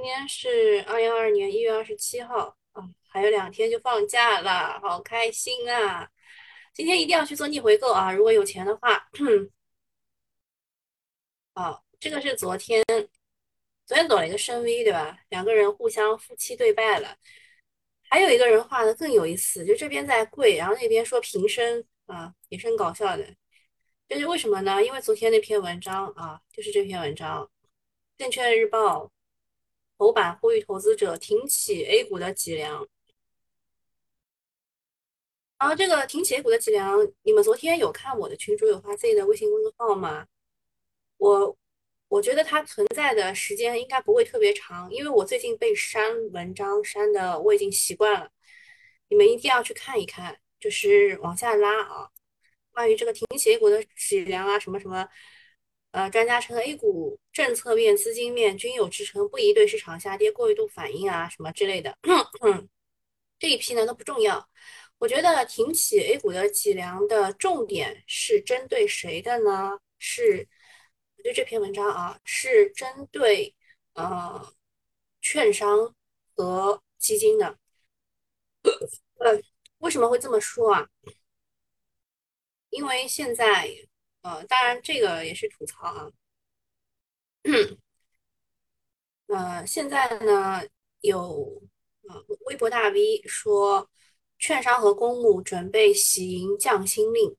今天是二零二二年一月二十七号啊，还有两天就放假了，好开心啊！今天一定要去做逆回购啊，如果有钱的话。哦，这个是昨天，昨天走了一个深 V，对吧？两个人互相夫妻对拜了。还有一个人画的更有意思，就这边在跪，然后那边说平身啊，也是很搞笑的。这是为什么呢？因为昨天那篇文章啊，就是这篇文章，《证券日报》。头版呼吁投资者挺起 A 股的脊梁。然后这个挺起 A 股的脊梁，你们昨天有看我的群主有发自己的微信公众号吗？我我觉得它存在的时间应该不会特别长，因为我最近被删文章删的我已经习惯了。你们一定要去看一看，就是往下拉啊，关于这个挺起 A 股的脊梁啊，什么什么。呃，专家称 A 股政策面、资金面均有支撑，不宜对市场下跌过度反应啊，什么之类的。这一批呢都不重要。我觉得挺起 A 股的脊梁的重点是针对谁的呢？是，就这篇文章啊，是针对呃券商和基金的。呃，为什么会这么说啊？因为现在。呃，当然这个也是吐槽啊。呃，现在呢有呃微博大 V 说，券商和公募准备喜迎降薪令，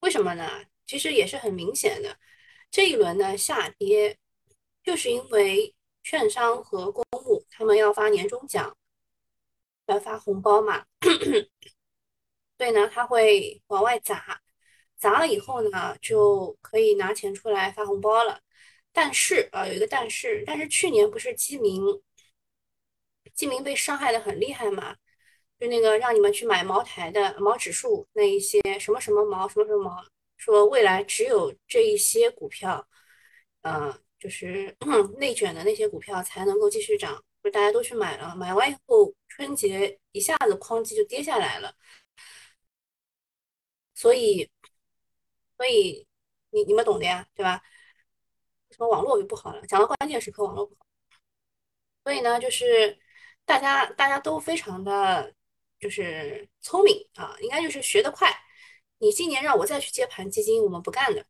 为什么呢？其实也是很明显的，这一轮的下跌，就是因为券商和公募他们要发年终奖，要发红包嘛，所以呢，他会往外砸。砸了以后呢，就可以拿钱出来发红包了。但是啊，有一个但是，但是去年不是基民，基民被伤害的很厉害嘛？就那个让你们去买茅台的毛指数那一些什么什么毛什么什么毛，说未来只有这一些股票，呃，就是 内卷的那些股票才能够继续涨，就大家都去买了，买完以后春节一下子哐叽就跌下来了，所以。所以你你们懂的呀，对吧？什么网络就不好了，讲到关键时刻网络不好。所以呢，就是大家大家都非常的就是聪明啊，应该就是学得快。你今年让我再去接盘基金，我们不干的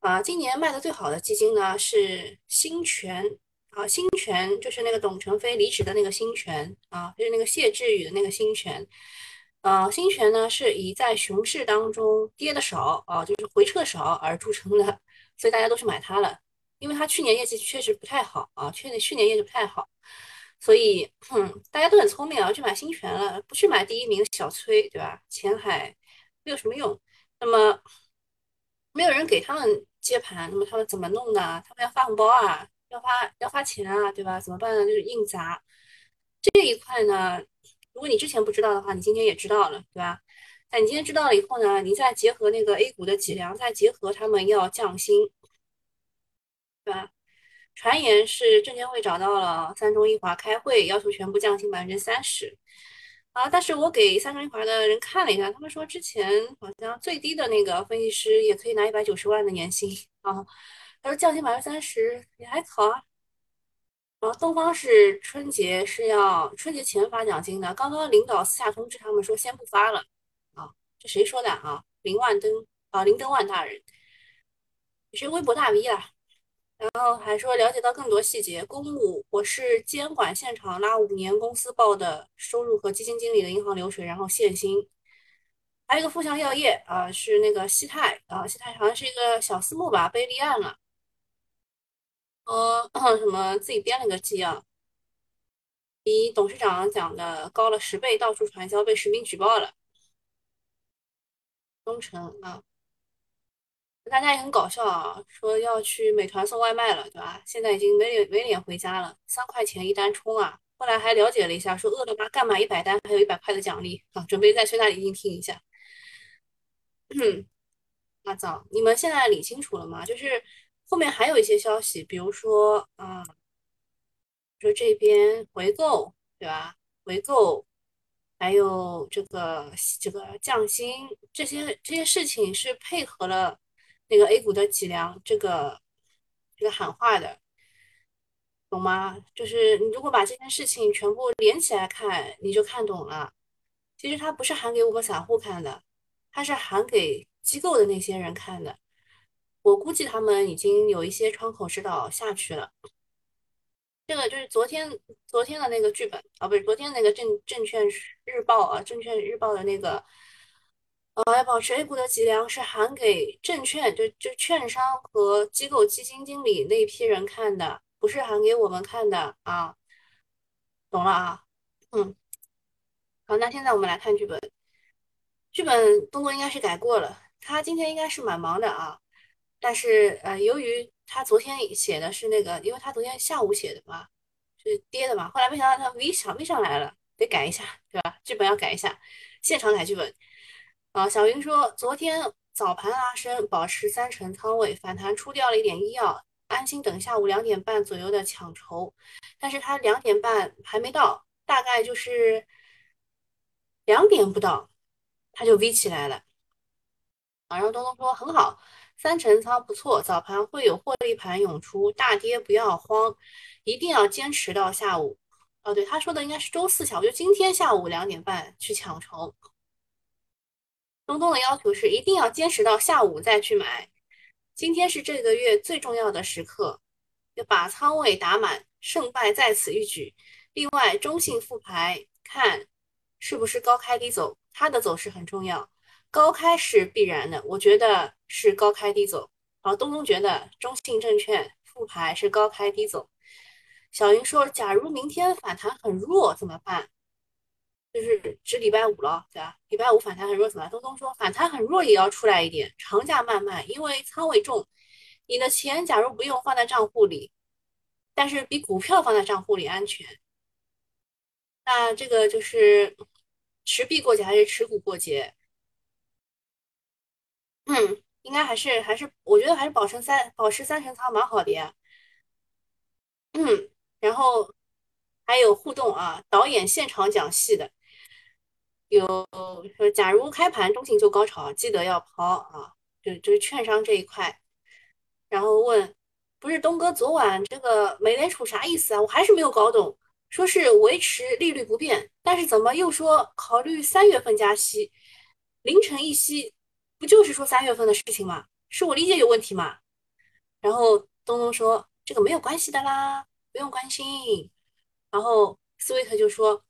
啊。今年卖的最好的基金呢是新泉啊，新泉就是那个董承飞离职的那个新泉啊，就是那个谢志宇的那个新泉。呃，新泉呢是以在熊市当中跌的少啊，就是回撤少而著称的，所以大家都去买它了。因为它去年业绩确实不太好啊，去年去年业绩不太好，所以嗯，大家都很聪明啊，去买新泉了，不去买第一名小崔，对吧？前海没有什么用。那么没有人给他们接盘，那么他们怎么弄呢？他们要发红包啊，要发要发钱啊，对吧？怎么办呢？就是硬砸这一块呢。如果你之前不知道的话，你今天也知道了，对吧？但你今天知道了以后呢，你再结合那个 A 股的脊梁，再结合他们要降薪，对吧？传言是证监会找到了三中一华开会，要求全部降薪百分之三十。啊，但是我给三中一华的人看了一下，他们说之前好像最低的那个分析师也可以拿一百九十万的年薪啊。他说降薪百分之三十也还好啊。然后东方是春节是要春节前发奖金的，刚刚领导私下通知他们说先不发了啊，这谁说的啊？林万登啊，林登万大人，也是微博大 V 啦。然后还说了解到更多细节，公募我是监管现场拉五年公司报的收入和基金经理的银行流水，然后现薪。还有一个富祥药业啊，是那个西泰啊，西泰好像是一个小私募吧，被立案了。呃，什么自己编了个纪要，比董事长讲的高了十倍，到处传销被实名举报了。忠诚啊，大家也很搞笑啊，说要去美团送外卖了，对吧？现在已经没脸没脸回家了，三块钱一单冲啊！后来还了解了一下，说饿了么干满一百单还有一百块的奖励啊，准备再去那里硬听一下。嗯阿早，你们现在理清楚了吗？就是。后面还有一些消息，比如说啊，说这边回购，对吧？回购，还有这个这个降薪，这些这些事情是配合了那个 A 股的脊梁这个这个喊话的，懂吗？就是你如果把这件事情全部连起来看，你就看懂了。其实它不是喊给我们散户看的，它是喊给机构的那些人看的。我估计他们已经有一些窗口指导下去了。这个就是昨天昨天的那个剧本啊，不是昨天那个证证券日报啊，证券日报的那个，呃，要保持 A 股的脊梁是喊给证券就就券商和机构基金经理那一批人看的，不是喊给我们看的啊，懂了啊？嗯，好，那现在我们来看剧本，剧本东东应该是改过了，他今天应该是蛮忙的啊。但是呃，由于他昨天写的是那个，因为他昨天下午写的嘛，是跌的嘛，后来没想到他 V 上 V 上来了，得改一下，对吧？剧本要改一下，现场改剧本。啊，小云说昨天早盘拉升，保持三成仓位，反弹出掉了一点医药，安心等下午两点半左右的抢筹。但是他两点半还没到，大概就是两点不到，他就 V 起来了。啊，然后东东说很好。三成仓不错，早盘会有获利盘涌出，大跌不要慌，一定要坚持到下午。哦，对，他说的应该是周四下午，就今天下午两点半去抢筹。东东的要求是一定要坚持到下午再去买，今天是这个月最重要的时刻，要把仓位打满，胜败在此一举。另外，中性复牌看是不是高开低走，它的走势很重要。高开是必然的，我觉得是高开低走。好，东东觉得中信证券复牌是高开低走。小云说，假如明天反弹很弱怎么办？就是指礼拜五了，对吧？礼拜五反弹很弱怎么办？东东说，反弹很弱也要出来一点，长假慢慢，因为仓位重，你的钱假如不用放在账户里，但是比股票放在账户里安全。那这个就是持币过节还是持股过节？嗯，应该还是还是，我觉得还是保持三保持三成仓蛮好的呀。嗯，然后还有互动啊，导演现场讲戏的，有说假如开盘中性就高潮，记得要抛啊，就就是券商这一块。然后问，不是东哥昨晚这个美联储啥意思啊？我还是没有搞懂，说是维持利率不变，但是怎么又说考虑三月份加息，凌晨一息？不就是说三月份的事情吗？是我理解有问题吗？然后东东说这个没有关系的啦，不用关心。然后 Sweet 就说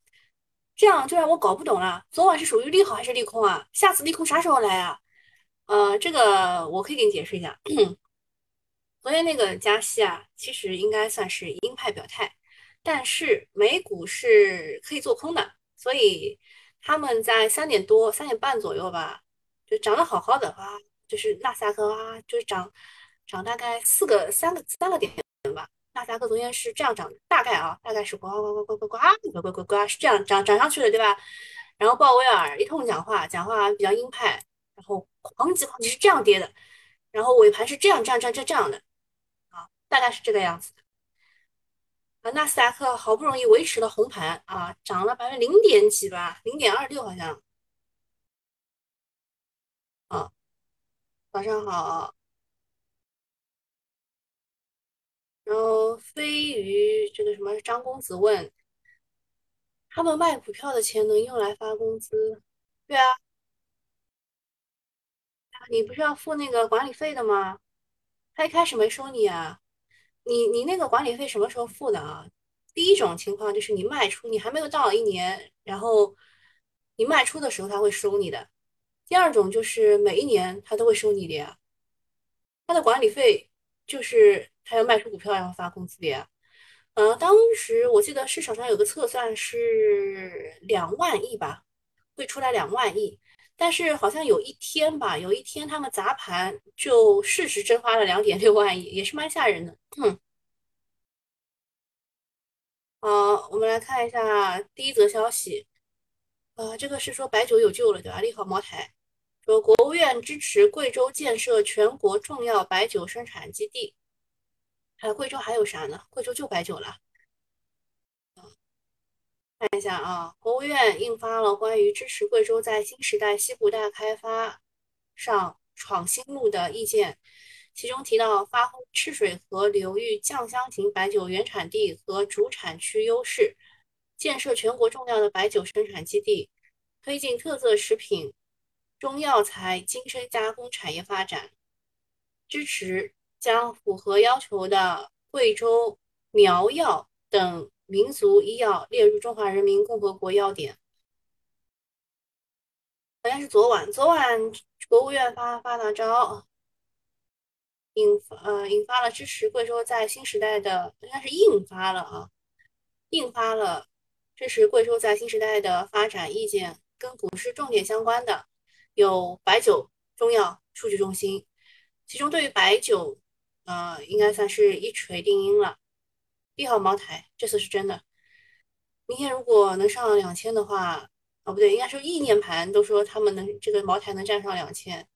这样就让我搞不懂了，昨晚是属于利好还是利空啊？下次利空啥时候来啊？呃，这个我可以给你解释一下。昨天那个加息啊，其实应该算是鹰派表态，但是美股是可以做空的，所以他们在三点多、三点半左右吧。就涨得好好的啊，就是纳斯达克啊，就是涨涨大概四个三个三个点吧。纳斯达克昨天是这样涨，大概啊，大概是呱呱呱呱呱呱呱呱呱呱是这样涨涨上去的，对吧？然后鲍威尔一通讲话，讲话比较鹰派，然后狂急狂急是这样跌的，然后尾盘是这样这样这样这样的啊，大概是这个样子的。啊，纳斯达克好不容易维持了红盘啊，涨了百分之零点几吧，零点二六好像。啊，早上好。然后飞鱼这个什么张公子问，他们卖股票的钱能用来发工资？对啊，你不是要付那个管理费的吗？他一开始没收你啊？你你那个管理费什么时候付的啊？第一种情况就是你卖出，你还没有到一年，然后你卖出的时候他会收你的。第二种就是每一年他都会收你的呀，他的管理费就是他要卖出股票要发工资的呀。呃，当时我记得市场上有个测算是两万亿吧，会出来两万亿，但是好像有一天吧，有一天他们砸盘就市值蒸发了两点六万亿，也是蛮吓人的。好，我们来看一下第一则消息，啊，这个是说白酒有救了，对吧？利好茅台。说国务院支持贵州建设全国重要白酒生产基地。还有贵州还有啥呢？贵州就白酒了。看一下啊，国务院印发了关于支持贵州在新时代西部大开发上闯新路的意见，其中提到发挥赤水河流域酱香型白酒原产地和主产区优势，建设全国重要的白酒生产基地，推进特色食品、中药材精深加工产业发展，支持将符合要求的贵州苗药等民族医药列入中华人民共和国药典。好像是昨晚，昨晚国务院发发大招，引呃引发了支持贵州在新时代的，应该是印发了啊，印发了支持贵州在新时代的发展意见，跟股市重点相关的有白酒、中药、数据中心，其中对于白酒，呃，应该算是一锤定音了，利好茅台，这次是真的，明天如果能上两千的话。哦，不对，应该说意念盘都说他们能这个茅台能站上两千，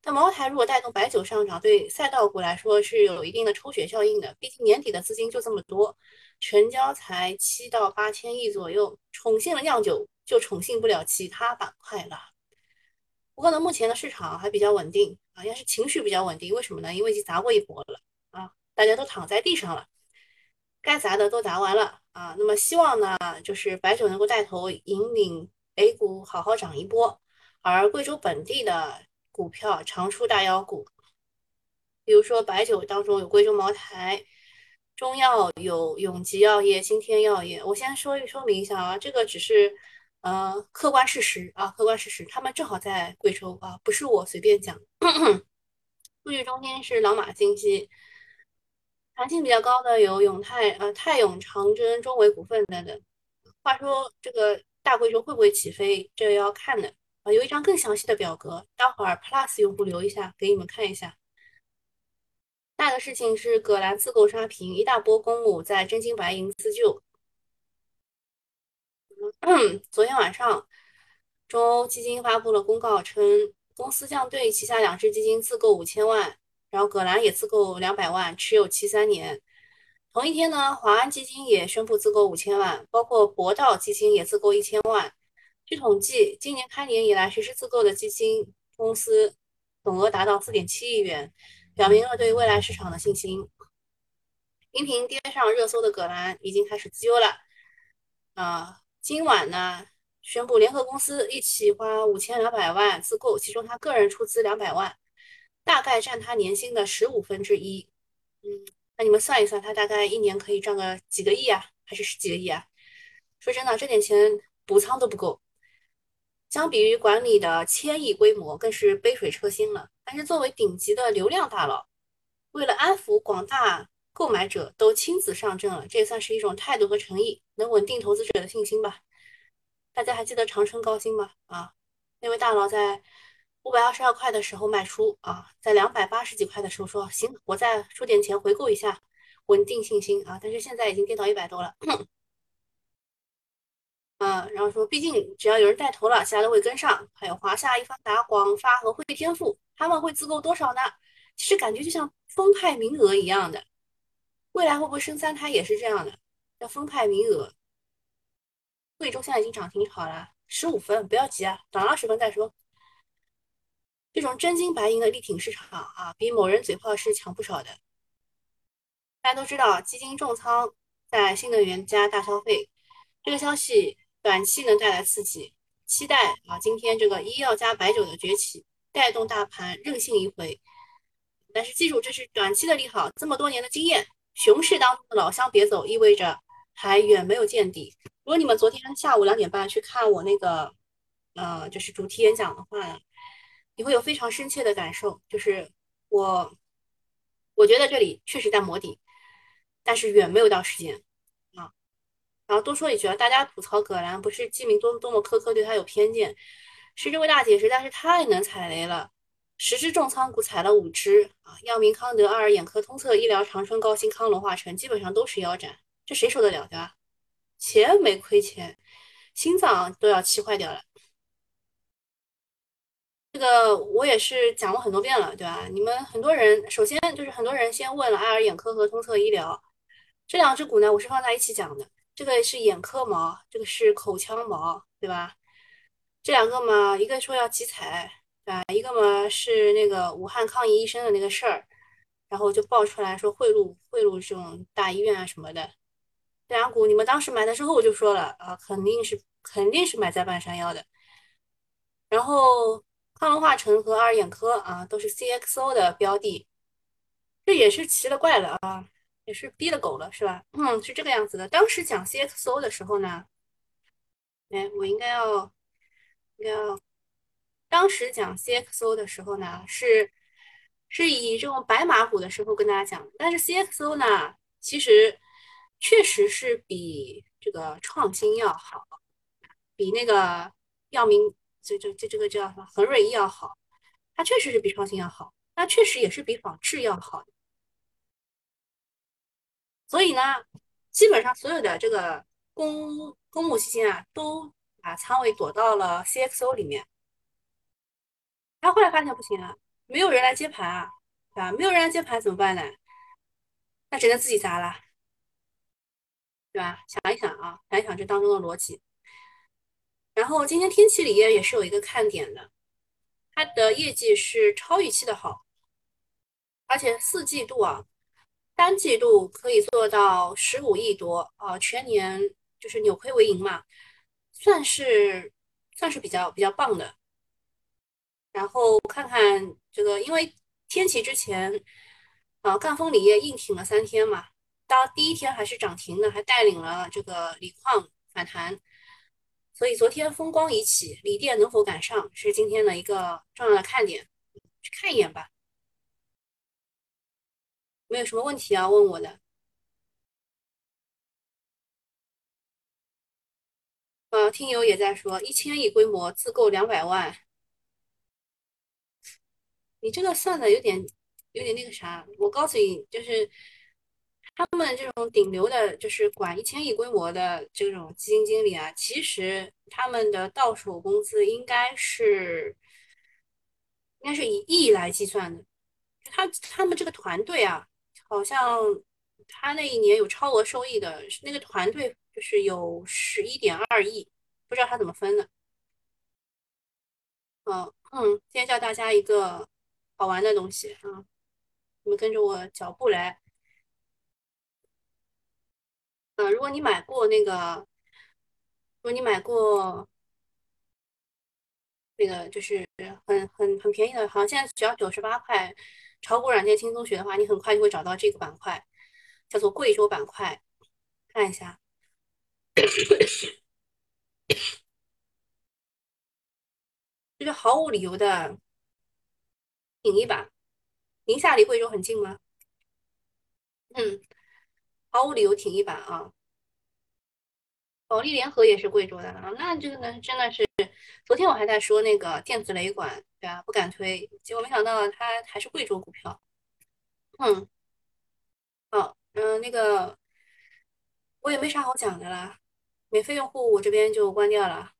但茅台如果带动白酒上涨，对赛道股来说是有一定的抽血效应的。毕竟年底的资金就这么多，成交才七到八千亿左右，宠幸了酿酒，就宠幸不了其他板块了。不过呢，目前的市场还比较稳定啊，也是情绪比较稳定。为什么呢？因为已经砸过一波了啊，大家都躺在地上了，该砸的都砸完了啊。那么希望呢，就是白酒能够带头引领。A 股好好涨一波，而贵州本地的股票常出大妖股，比如说白酒当中有贵州茅台，中药有永吉药业、新天药业。我先说一说明一下啊，这个只是呃客观事实啊，客观事实，他们正好在贵州啊，不是我随便讲。数据中心是朗玛信息，弹性比较高的有永泰、呃泰永、长征、中维股份等等。话说这个。大贵州会不会起飞？这要看的啊！有一张更详细的表格，待会儿 Plus 用户留一下，给你们看一下。大的事情是葛兰自购刷屏，一大波公募在真金白银自救。昨天晚上，中欧基金发布了公告，称公司将对旗下两只基金自购五千万，然后葛兰也自购两百万，持有期三年。同一天呢，华安基金也宣布自购五千万，包括博道基金也自购一千万。据统计，今年开年以来实施自购的基金公司总额达到四点七亿元，表明了对未来市场的信心。频频跌上热搜的葛兰已经开始自救了。啊，今晚呢宣布联合公司一起花五千两百万自购，其中他个人出资两百万，大概占他年薪的十五分之一。嗯。那你们算一算，他大概一年可以赚个几个亿啊，还是十几个亿啊？说真的，这点钱补仓都不够，相比于管理的千亿规模，更是杯水车薪了。但是作为顶级的流量大佬，为了安抚广大购买者，都亲自上阵了，这也算是一种态度和诚意，能稳定投资者的信心吧？大家还记得长春高新吗？啊，那位大佬在。五百二十二块的时候卖出啊，在两百八十几块的时候说行，我再出点钱回购一下，稳定信心啊。但是现在已经跌到一百多了，嗯，然后说毕竟只要有人带头了，其他都会跟上。还有华夏、易方达、广发和汇添富，他们会自购多少呢？其实感觉就像分派名额一样的，未来会不会生三胎也是这样的，要分派名额。贵州现在已经涨停好了，十五分，不要急啊，涨二十分再说。这种真金白银的力挺市场啊，比某人嘴炮是强不少的。大家都知道，基金重仓在新能源加大消费，这个消息短期能带来刺激，期待啊，今天这个医药加白酒的崛起，带动大盘任性一回。但是记住，这是短期的利好，这么多年的经验，熊市当中的老乡别走，意味着还远没有见底。如果你们昨天下午两点半去看我那个，呃，就是主题演讲的话。你会有非常深切的感受，就是我，我觉得这里确实在磨底，但是远没有到时间啊。然后多说一句啊，大家吐槽葛兰不是基民多多么苛刻，对他有偏见，是这位大姐实在是太能踩雷了，十只重仓股踩了五只啊，药明康德、爱尔眼科、通策医疗、长春高新、康龙化成基本上都是腰斩，这谁受得了对吧？钱没亏钱，心脏都要气坏掉了。这个我也是讲过很多遍了，对吧？你们很多人首先就是很多人先问了爱尔眼科和通策医疗这两只股呢，我是放在一起讲的。这个是眼科毛，这个是口腔毛，对吧？这两个嘛，一个说要集采，对吧？一个嘛是那个武汉抗疫医生的那个事儿，然后就爆出来说贿赂贿赂这种大医院啊什么的。这两股你们当时买的时候我就说了啊，肯定是肯定是买在半山腰的。然后康龙化成和爱尔眼科啊都是 CXO 的标的，这也是奇了怪了啊，也是逼了狗了是吧？嗯，是这个样子的。当时讲 CXO 的时候呢，哎，我应该要应该要，当时讲 CXO 的时候呢是。是以这种白马股的时候跟大家讲，但是 CXO 呢，其实确实是比这个创新要好，比那个药明这这这这个叫什么恒瑞医药好，它确实是比创新要好，那确实也是比仿制要好。所以呢，基本上所有的这个公公募基金啊，都把仓位躲到了 CXO 里面。他后来发现不行啊。没有人来接盘啊，对吧？没有人来接盘怎么办呢？那只能自己砸了，对吧？想一想啊，想一想这当中的逻辑。然后今天天齐锂业也是有一个看点的，它的业绩是超预期的好，而且四季度啊，单季度可以做到十五亿多啊，全年就是扭亏为盈嘛，算是算是比较比较棒的。然后看看这个，因为天齐之前，啊，赣锋锂业硬挺了三天嘛，到第一天还是涨停的，还带领了这个锂矿反弹，所以昨天风光已起，锂电能否赶上是今天的一个重要的看点，去看一眼吧。没有什么问题要问我的。呃，听友也在说，一千亿规模自购两百万。你这个算的有点有点那个啥，我告诉你，就是他们这种顶流的，就是管一千亿规模的这种基金经理啊，其实他们的到手工资应该是应该是以亿来计算的。他他们这个团队啊，好像他那一年有超额收益的那个团队，就是有十一点二亿，不知道他怎么分的。嗯嗯，今天教大家一个。好玩的东西啊！你们跟着我脚步来。嗯，如果你买过那个，如果你买过那个，就是很很很便宜的，好像现在只要九十八块，炒股软件轻松学的话，你很快就会找到这个板块，叫做贵州板块。看一下，这 个毫无理由的。挺一把，宁夏离贵州很近吗？嗯，毫无理由挺一把啊！保利联合也是贵州的啊，那这个呢，真的是，昨天我还在说那个电子雷管，对吧？不敢推，结果没想到它还是贵州股票。嗯，好，嗯，那个我也没啥好讲的啦，免费用户我这边就关掉了。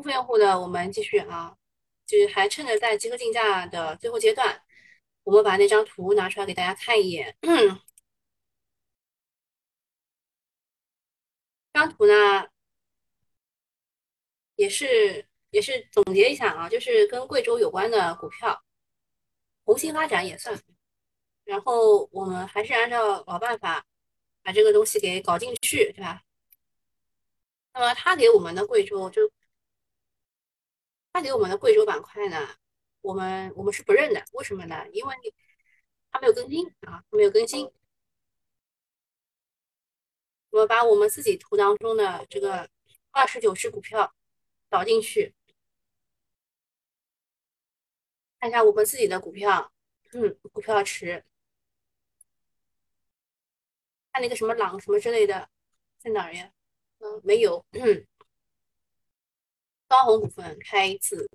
付费用户的，我们继续啊，就是还趁着在集合竞价的最后阶段，我们把那张图拿出来给大家看一眼。这 张图呢，也是也是总结一下啊，就是跟贵州有关的股票，红星发展也算。然后我们还是按照老办法，把这个东西给搞进去，对吧？那么他给我们的贵州就。他给我们的贵州板块呢，我们我们是不认的，为什么呢？因为他没有更新啊，没有更新。我们把我们自己图当中的这个二十九只股票导进去，看一下我们自己的股票，嗯，股票池，看那个什么朗什么之类的，在哪儿呀？嗯，没有。高鸿股份开一次，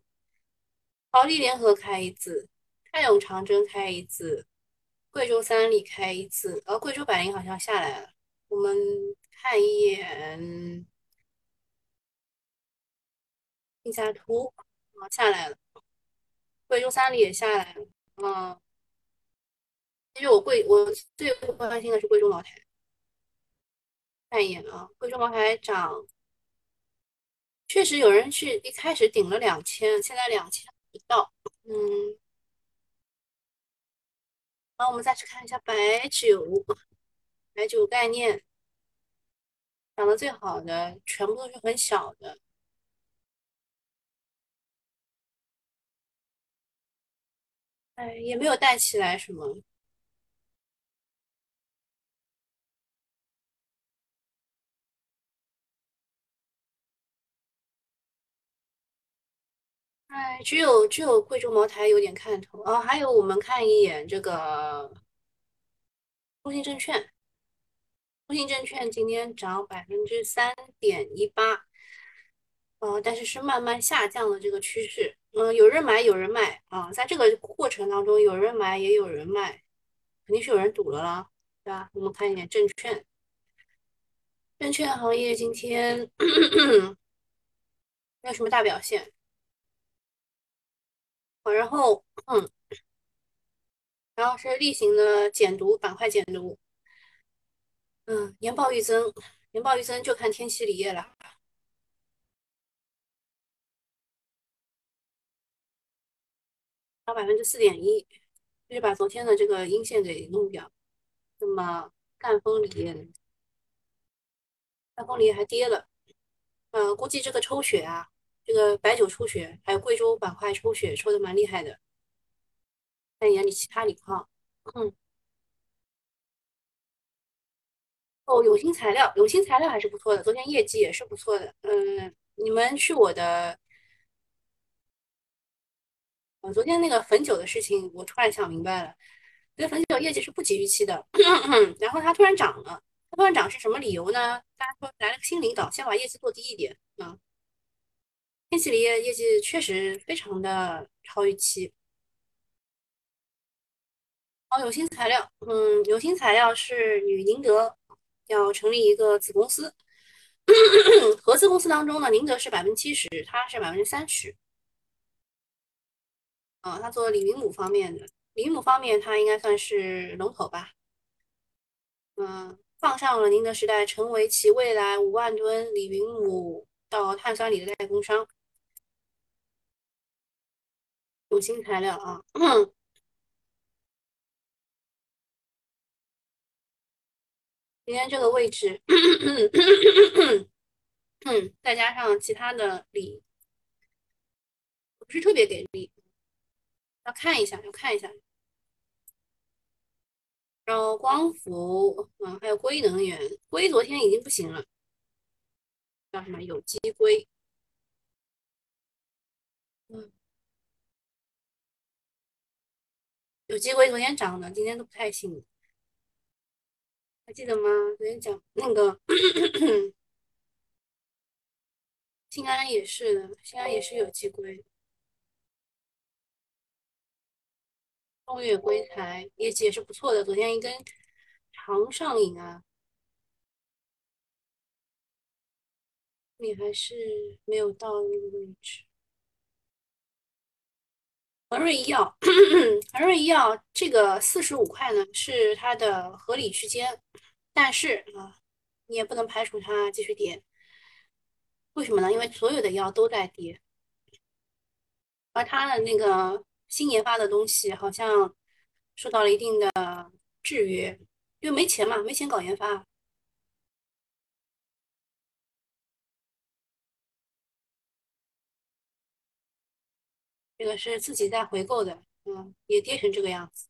保利联合开一次，泰永长征开一次，贵州三利开一次，呃，贵州百灵好像下来了，我们看一眼一下图，啊，下来了，贵州三利也下来了，嗯，其实我贵我最关心的是贵州茅台，看一眼啊，贵州茅台涨。确实有人去一开始顶了两千，现在两千不到。嗯，然后我们再去看一下白酒，白酒概念涨得最好的，全部都是很小的，哎，也没有带起来什么。哎，只有只有贵州茅台有点看头。啊，还有我们看一眼这个中信证券，中信证券今天涨百分之三点一八，呃，但是是慢慢下降的这个趋势，嗯、有人买有人卖。啊，在这个过程当中，有人买也有人卖，肯定是有人赌了啦，对吧？我们看一眼证券，证券行业今天 没有什么大表现，然后嗯。然后是例行的减读板块减读，嗯，年报预增，年报预增就看天齐锂业了，涨百分之四点一，就是把昨天的这个阴线给弄掉。那么赣锋锂业，赣锋锂业还跌了，呃，估计这个抽血啊，这个白酒抽血，还有贵州板块抽血抽的蛮厉害的。看眼里其他锂矿，嗯，哦，永兴材料，永兴材料还是不错的，昨天业绩也是不错的。嗯，你们去我的，呃，昨天那个汾酒的事情，我突然想明白了，这汾酒业绩是不及预期的，然后它突然涨了，突然涨是什么理由呢？大家说来了个新领导，先把业绩做低一点啊。天齐锂业业绩确实非常的超预期。哦，有新材料，嗯，有新材料是与宁德要成立一个子公司，合资公司当中呢，宁德是百分之七十，它是百分之三十。啊，它做锂云母方面的，锂云母方面它应该算是龙头吧。嗯，放上了宁德时代，成为其未来五万吨锂云母到碳酸锂的代工商。永兴材料啊。今天这个位置，嗯，再加上其他的力，不是特别给力，要看一下，要看一下。然后光伏，嗯，还有硅能源，硅昨天已经不行了，叫什么有机硅，嗯，有机硅昨天涨的，今天都不太行。还记得吗？昨天讲那个新安也是的，新安也是有机硅，东岳硅材业绩也是不错的，昨天一根长上影啊，你还是没有到那个位置。恒瑞医药，恒瑞医药这个四十五块呢是它的合理区间，但是啊，你也不能排除它继续跌。为什么呢？因为所有的药都在跌，而它的那个新研发的东西好像受到了一定的制约，因为没钱嘛，没钱搞研发。这个是自己在回购的，嗯，也跌成这个样子，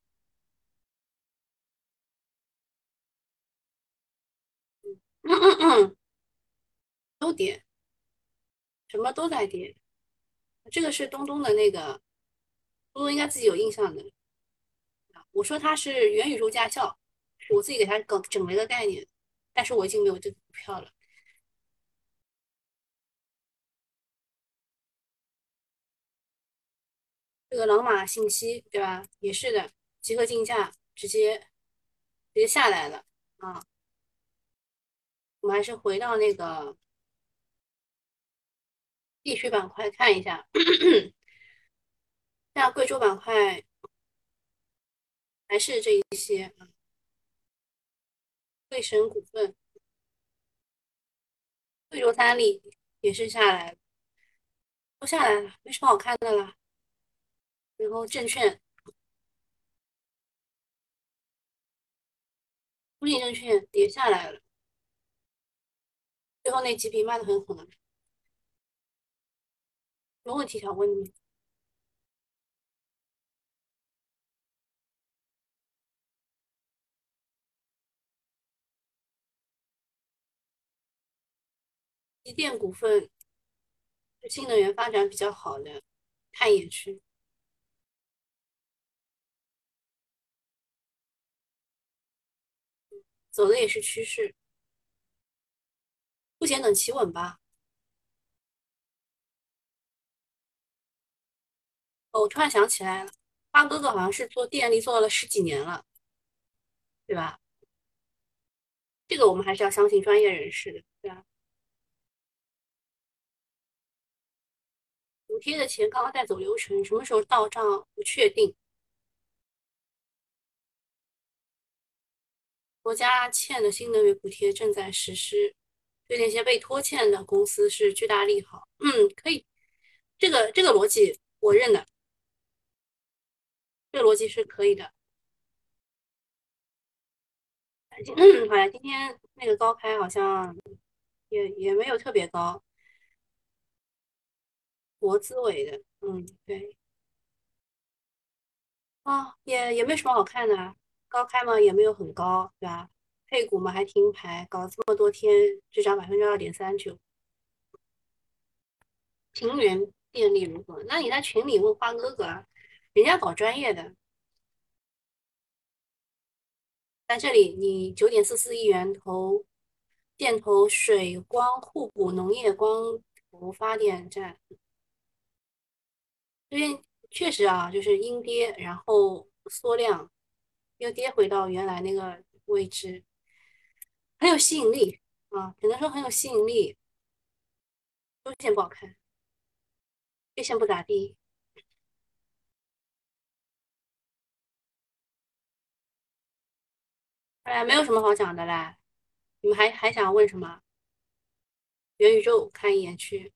嗯嗯嗯，都跌，什么都在跌。这个是东东的那个，东东应该自己有印象的。我说它是元宇宙驾校，我自己给它搞整了一个概念，但是我已经没有这个股票了。这个朗玛信息对吧？也是的，集合竞价直接直接下来了啊。我们还是回到那个地区板块看一下，像贵州板块还是这一些啊，贵省股份、贵州三锂也是下来都下来了，没什么好看的了。然后证券，中信证券跌下来了，最后那几笔卖的很狠。什么问题想问你？机电股份是新能源发展比较好的，看一眼去。走的也是趋势，目前等企稳吧。哦，我突然想起来了，花哥哥好像是做电力做了十几年了，对吧？这个我们还是要相信专业人士的，对吧？补贴的钱刚刚在走流程，什么时候到账不确定。国家欠的新能源补贴正在实施，对那些被拖欠的公司是巨大利好。嗯，可以，这个这个逻辑我认的，这个逻辑是可以的。嗯，好像，今天那个高开好像也也没有特别高，国资委的，嗯，对，啊，也也没什么好看的。高开嘛也没有很高，对吧？配股嘛还停牌，搞这么多天只涨百分之二点三九。平原电力如何？那你在群里问花哥哥啊，人家搞专业的。在这里，你九点四四亿元投电投水光互补农业光伏发电站，因为确实啊，就是阴跌，然后缩量。又跌回到原来那个位置，很有吸引力啊，只能说很有吸引力。周线不好看，月线不咋地。哎，没有什么好讲的嘞。你们还还想问什么？元宇宙看一眼去。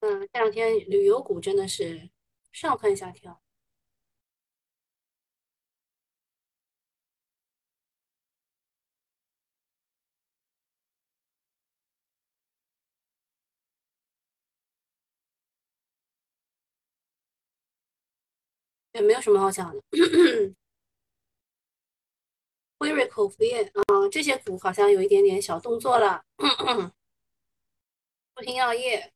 嗯，这两天旅游股真的是上蹿下跳。也没有什么好讲的。辉瑞口服液啊，这些股好像有一点点小动作了。复星药业，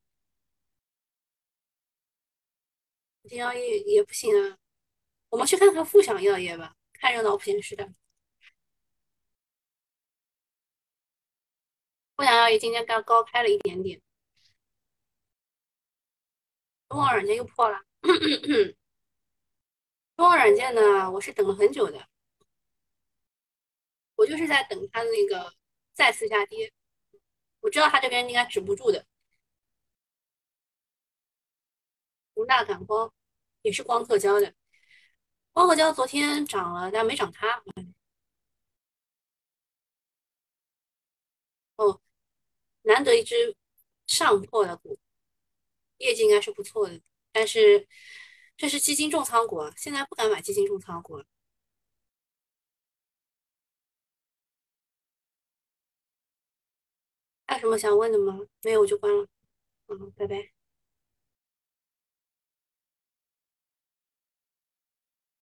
复星药业也不行啊。我们去看看富祥药业吧，看热闹不嫌事大。富祥药业今天刚高开了一点点。中网软件又破了。中网软件呢，我是等了很久的，我就是在等它的那个再次下跌。我知道它这边应该止不住的。宏大感光也是光刻胶的，光刻胶昨天涨了，但没涨它。哦，难得一只上破的股，业绩应该是不错的，但是。这是基金重仓股，现在不敢买基金重仓股了。还有什么想问的吗？没有我就关了。嗯，拜拜。